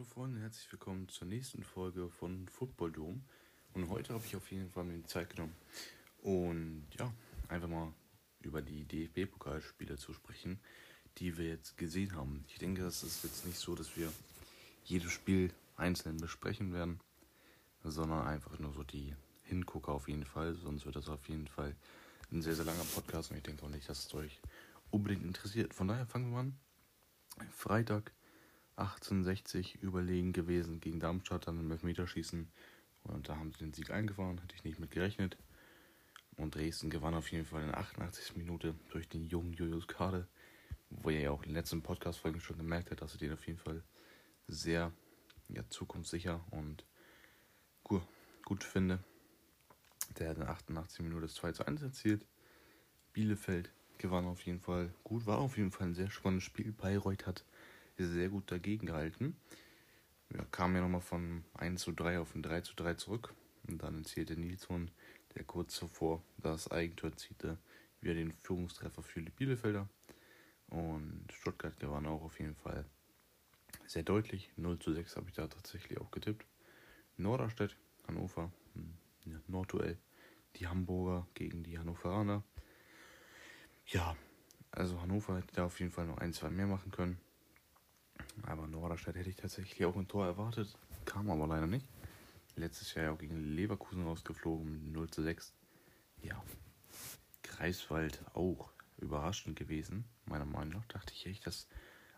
Hallo Freunde, herzlich willkommen zur nächsten Folge von Football Dome. Und heute habe ich auf jeden Fall mir die Zeit genommen, und ja, einfach mal über die DFB-Pokalspiele zu sprechen, die wir jetzt gesehen haben. Ich denke, es ist jetzt nicht so, dass wir jedes Spiel einzeln besprechen werden, sondern einfach nur so die Hingucker auf jeden Fall. Sonst wird das auf jeden Fall ein sehr, sehr langer Podcast und ich denke auch nicht, dass es euch unbedingt interessiert. Von daher fangen wir an. Freitag 1860 überlegen gewesen gegen Darmstadt, dann im Elfmeterschießen. Und da haben sie den Sieg eingefahren, hätte ich nicht mit gerechnet. Und Dresden gewann auf jeden Fall in der 88. Minute durch den jungen Julius Kade, wo er ja auch in den letzten Podcast-Folgen schon gemerkt hat, dass er den auf jeden Fall sehr ja, zukunftssicher und gut, gut finde. Der hat in der 88. Minute das 2 zu 1 erzielt. Bielefeld gewann auf jeden Fall gut, war auf jeden Fall ein sehr spannendes Spiel. Bayreuth hat sehr gut dagegen gehalten. Wir kamen ja nochmal von 1 zu 3 auf ein 3 zu 3 zurück. Und dann erzielte Nilsson, der kurz zuvor das Eigentor zielte, wieder den Führungstreffer für die Bielefelder. Und Stuttgart gewann auch auf jeden Fall sehr deutlich. 0 zu 6 habe ich da tatsächlich auch getippt. Norderstedt, Hannover, hm, ja, Nordduell. Die Hamburger gegen die Hannoveraner. Ja, also Hannover hätte da auf jeden Fall noch ein, zwei mehr machen können. Aber Norderstedt hätte ich tatsächlich auch ein Tor erwartet. Kam aber leider nicht. Letztes Jahr ja auch gegen Leverkusen rausgeflogen, 0 zu 6. Ja. Greifswald auch überraschend gewesen. Meiner Meinung nach dachte ich echt, dass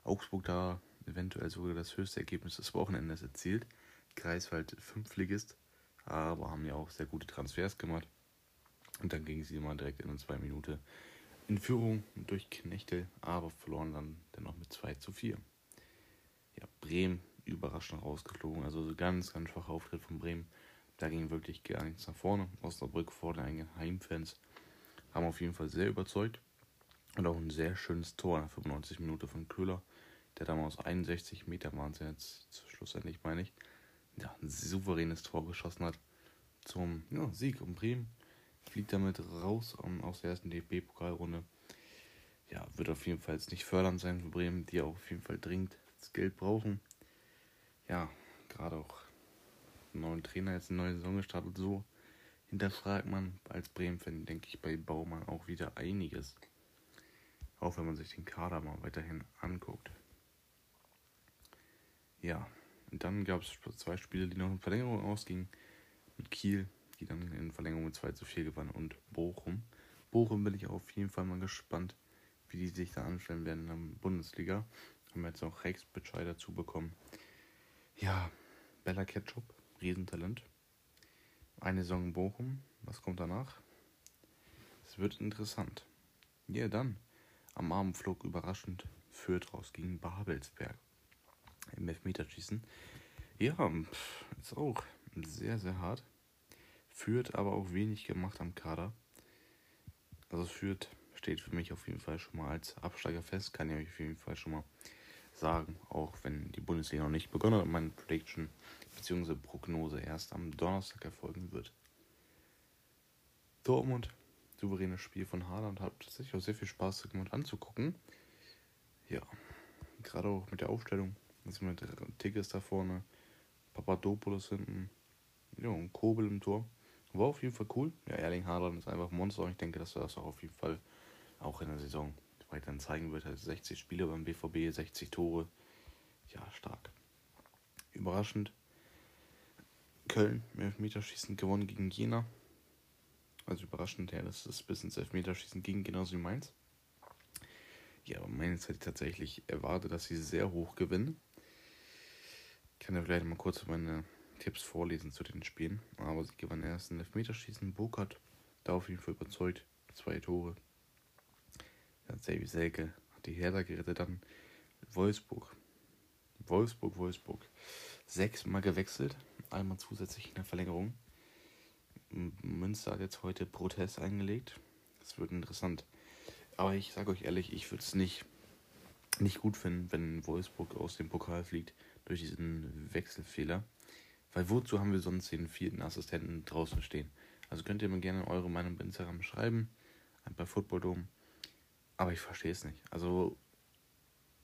Augsburg da eventuell sogar das höchste Ergebnis des Wochenendes erzielt. Greifswald Fünftligist, aber haben ja auch sehr gute Transfers gemacht. Und dann ging sie immer direkt in zwei Minuten in Führung durch Knechtel, aber verloren dann dennoch mit 2 zu 4 ja, Bremen überraschend rausgeflogen. Also so ganz, ganz schwacher Auftritt von Bremen. Da ging wirklich gar nichts nach vorne. Osnabrück vor den eigenen Heimfans haben auf jeden Fall sehr überzeugt. Und auch ein sehr schönes Tor der 95 Minute von Köhler, der damals 61 Meter waren jetzt schlussendlich, meine ich, ja, ein souveränes Tor geschossen hat zum ja, Sieg. Und Bremen fliegt damit raus um, aus der ersten DFB-Pokalrunde. Ja, wird auf jeden Fall jetzt nicht fördernd sein für Bremen, die auf jeden Fall dringend das Geld brauchen. Ja, gerade auch einen neuen Trainer, jetzt eine neue Saison gestartet, so hinterfragt man als Bremen-Fan, denke ich, bei Baumann auch wieder einiges. Auch wenn man sich den Kader mal weiterhin anguckt. Ja, und dann gab es zwei Spiele, die noch in Verlängerung ausgingen. Mit Kiel, die dann in Verlängerung mit 2 zu 4 gewann, und Bochum. Bochum bin ich auf jeden Fall mal gespannt, wie die sich da anstellen werden in der Bundesliga. Haben wir jetzt auch Rex Bescheid dazu bekommen. Ja, Bella Ketchup, Riesentalent. Eine Saison Bochum. Was kommt danach? Es wird interessant. Ja, dann. Am Abendflug überraschend führt raus gegen Babelsberg. Im Elfmeterschießen. Ja, ist auch sehr, sehr hart. Führt aber auch wenig gemacht am Kader. Also führt steht für mich auf jeden Fall schon mal als Absteiger fest. Kann ich euch auf jeden Fall schon mal sagen, auch wenn die Bundesliga noch nicht begonnen hat meine Prediction bzw. Prognose erst am Donnerstag erfolgen wird. Dortmund, souveränes Spiel von Haaland, hat tatsächlich auch sehr viel Spaß gemacht anzugucken. Ja, gerade auch mit der Aufstellung. Also mit Tigges da vorne, Papadopoulos hinten, ja, und Kobel im Tor. War auf jeden Fall cool. Ja, Erling Haaland ist einfach ein Monster und ich denke, dass er das auch auf jeden Fall auch in der Saison weiterhin zeigen wird. Also 60 Spiele beim BVB, 60 Tore. Ja, stark. Überraschend. Köln Elfmeterschießen gewonnen gegen Jena. Also überraschend, ja, dass es bis ins Elfmeterschießen ging, genauso wie Mainz. Ja, aber Mainz hätte tatsächlich erwartet, dass sie sehr hoch gewinnen. Ich kann ja vielleicht mal kurz meine Tipps vorlesen zu den Spielen. Aber sie gewannen erst in Elfmeterschießen. Burkhardt da auf jeden Fall überzeugt. Zwei Tore. Ja, Xavi Selke hat die Hertha gerettet. Dann Wolfsburg. Wolfsburg, Wolfsburg. Sechsmal gewechselt. Einmal zusätzlich in der Verlängerung. Münster hat jetzt heute Protest eingelegt. Das wird interessant. Aber ich sage euch ehrlich, ich würde es nicht, nicht gut finden, wenn Wolfsburg aus dem Pokal fliegt durch diesen Wechselfehler. Weil wozu haben wir sonst den vierten Assistenten draußen stehen? Also könnt ihr mir gerne eure Meinung bei Instagram schreiben, bei Football Dome. Aber ich verstehe es nicht. Also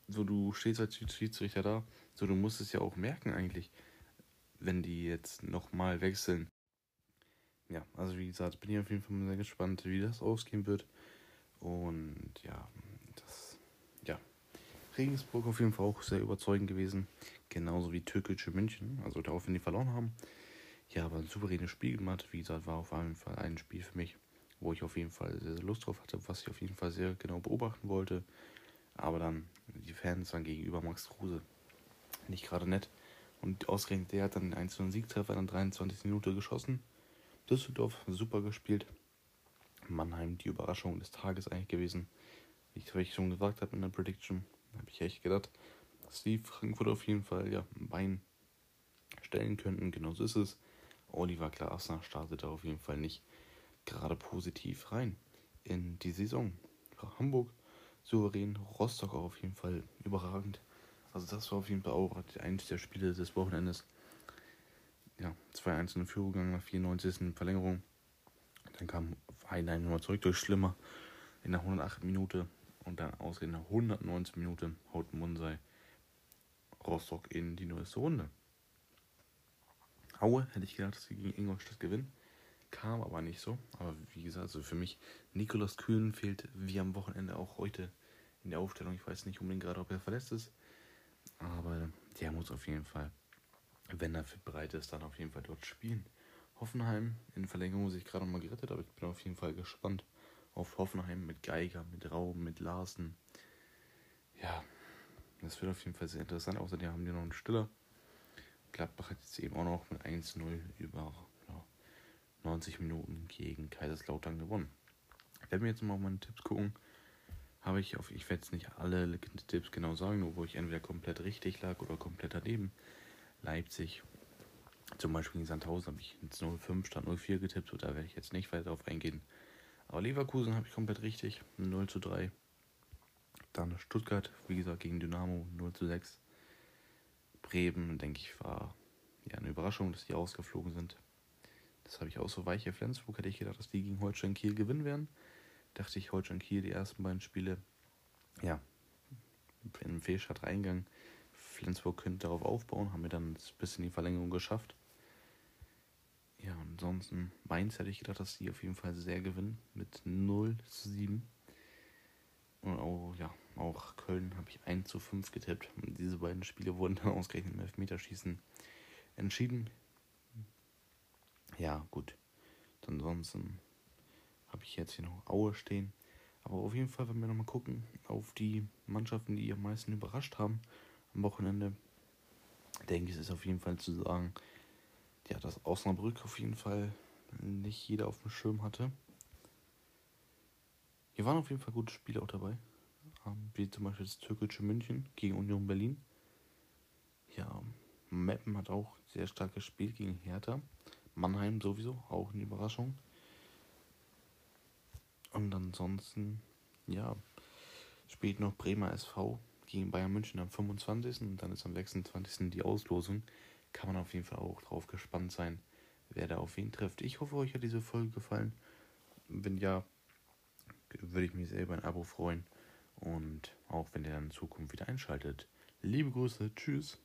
so du stehst als Schiedsrichter da, so du musst es ja auch merken eigentlich, wenn die jetzt nochmal wechseln. Ja, also wie gesagt, bin ich auf jeden Fall sehr gespannt, wie das ausgehen wird. Und ja, das, ja. Regensburg auf jeden Fall auch sehr überzeugend gewesen. Genauso wie Türkische München, also darauf, wenn die verloren haben. Ja, aber ein souveränes Spiel gemacht. Wie gesagt, war auf jeden Fall ein Spiel für mich, wo ich auf jeden Fall sehr, sehr Lust drauf hatte, was ich auf jeden Fall sehr genau beobachten wollte. Aber dann die Fans dann gegenüber Max Kruse nicht gerade nett. Und ausgerechnet der hat dann den einzelnen Siegtreffer in der 23. Minute geschossen. Düsseldorf super gespielt. Mannheim die Überraschung des Tages eigentlich gewesen. Wie ich schon gesagt habe in der Prediction, habe ich echt gedacht, dass die Frankfurt auf jeden Fall ja, ein Bein stellen könnten. Genauso ist es. Oliver Glasner startete auf jeden Fall nicht gerade positiv rein in die Saison. Hamburg souverän, Rostock auch auf jeden Fall überragend. Also das war auf jeden Fall auch eines der Spiele des Wochenendes. Ja, 2-1 in Führung gegangen nach 94. Verlängerung. Dann kam Heinlein nochmal zurück durch Schlimmer in der 108. Minute und dann ausgehend in der 119. Minute haut Munsei Rostock in die neueste Runde. Aue hätte ich gedacht, dass sie gegen Ingolstadt gewinnen. Kam aber nicht so. Aber wie gesagt, also für mich, Nikolas Kühn fehlt wie am Wochenende auch heute in der Aufstellung. Ich weiß nicht unbedingt gerade, ob er verletzt ist. Aber der muss auf jeden Fall, wenn er fit bereit ist, dann auf jeden Fall dort spielen. Hoffenheim in Verlängerung sich gerade mal gerettet, aber ich bin auf jeden Fall gespannt auf Hoffenheim mit Geiger, mit Raum, mit Larsen. Ja, das wird auf jeden Fall sehr interessant. Außerdem haben die noch einen Stiller. Gladbach hat jetzt eben auch noch mit 1-0 über 90 Minuten gegen Kaiserslautern gewonnen. Wenn wir jetzt mal auf meine Tipps gucken, habe ich auf, ich werde jetzt nicht alle Tipps genau sagen, nur wo ich entweder komplett richtig lag oder komplett daneben. Leipzig, zum Beispiel in Sandhausen habe ich ins 05 statt 04 getippt, und da werde ich jetzt nicht weiter darauf eingehen. Aber Leverkusen habe ich komplett richtig, 0 zu 3. Dann Stuttgart, wie gesagt, gegen Dynamo 0 zu 6. Bremen, denke ich, war ja eine Überraschung, dass die ausgeflogen sind. Das habe ich auch so weiche Flensburg, hätte ich gedacht, dass die gegen Holstein Kiel gewinnen werden. Dachte ich, Holstein Kiel, die ersten beiden Spiele, ja, in den Fehlstart reingegangen. Flensburg könnte darauf aufbauen, haben wir dann bis in die Verlängerung geschafft. Ja, ansonsten Mainz hätte ich gedacht, dass die auf jeden Fall sehr gewinnen mit 0 zu 7. Und auch, ja, auch Köln habe ich 1 zu 5 getippt. Und diese beiden Spiele wurden dann ausgerechnet im Elfmeterschießen entschieden. Ja, gut. Ansonsten habe ich jetzt hier noch Aue stehen. Aber auf jeden Fall, wenn wir nochmal gucken auf die Mannschaften, die am meisten überrascht haben am Wochenende, denke ich, ist auf jeden Fall zu sagen, ja, dass Osnabrück auf jeden Fall nicht jeder auf dem Schirm hatte. Hier waren auf jeden Fall gute Spiele auch dabei. Ähm, wie zum Beispiel das türkische München gegen Union Berlin. Ja, Meppen hat auch sehr stark gespielt gegen Hertha. Mannheim sowieso, auch eine Überraschung. Und ansonsten, ja, spielt noch Bremer SV gegen Bayern München am 25. Und dann ist am 26. die Auslosung. Kann man auf jeden Fall auch drauf gespannt sein, wer da auf wen trifft. Ich hoffe, euch hat diese Folge gefallen. Wenn ja, würde ich mich selber ein Abo freuen. Und auch wenn ihr dann in Zukunft wieder einschaltet. Liebe Grüße, tschüss.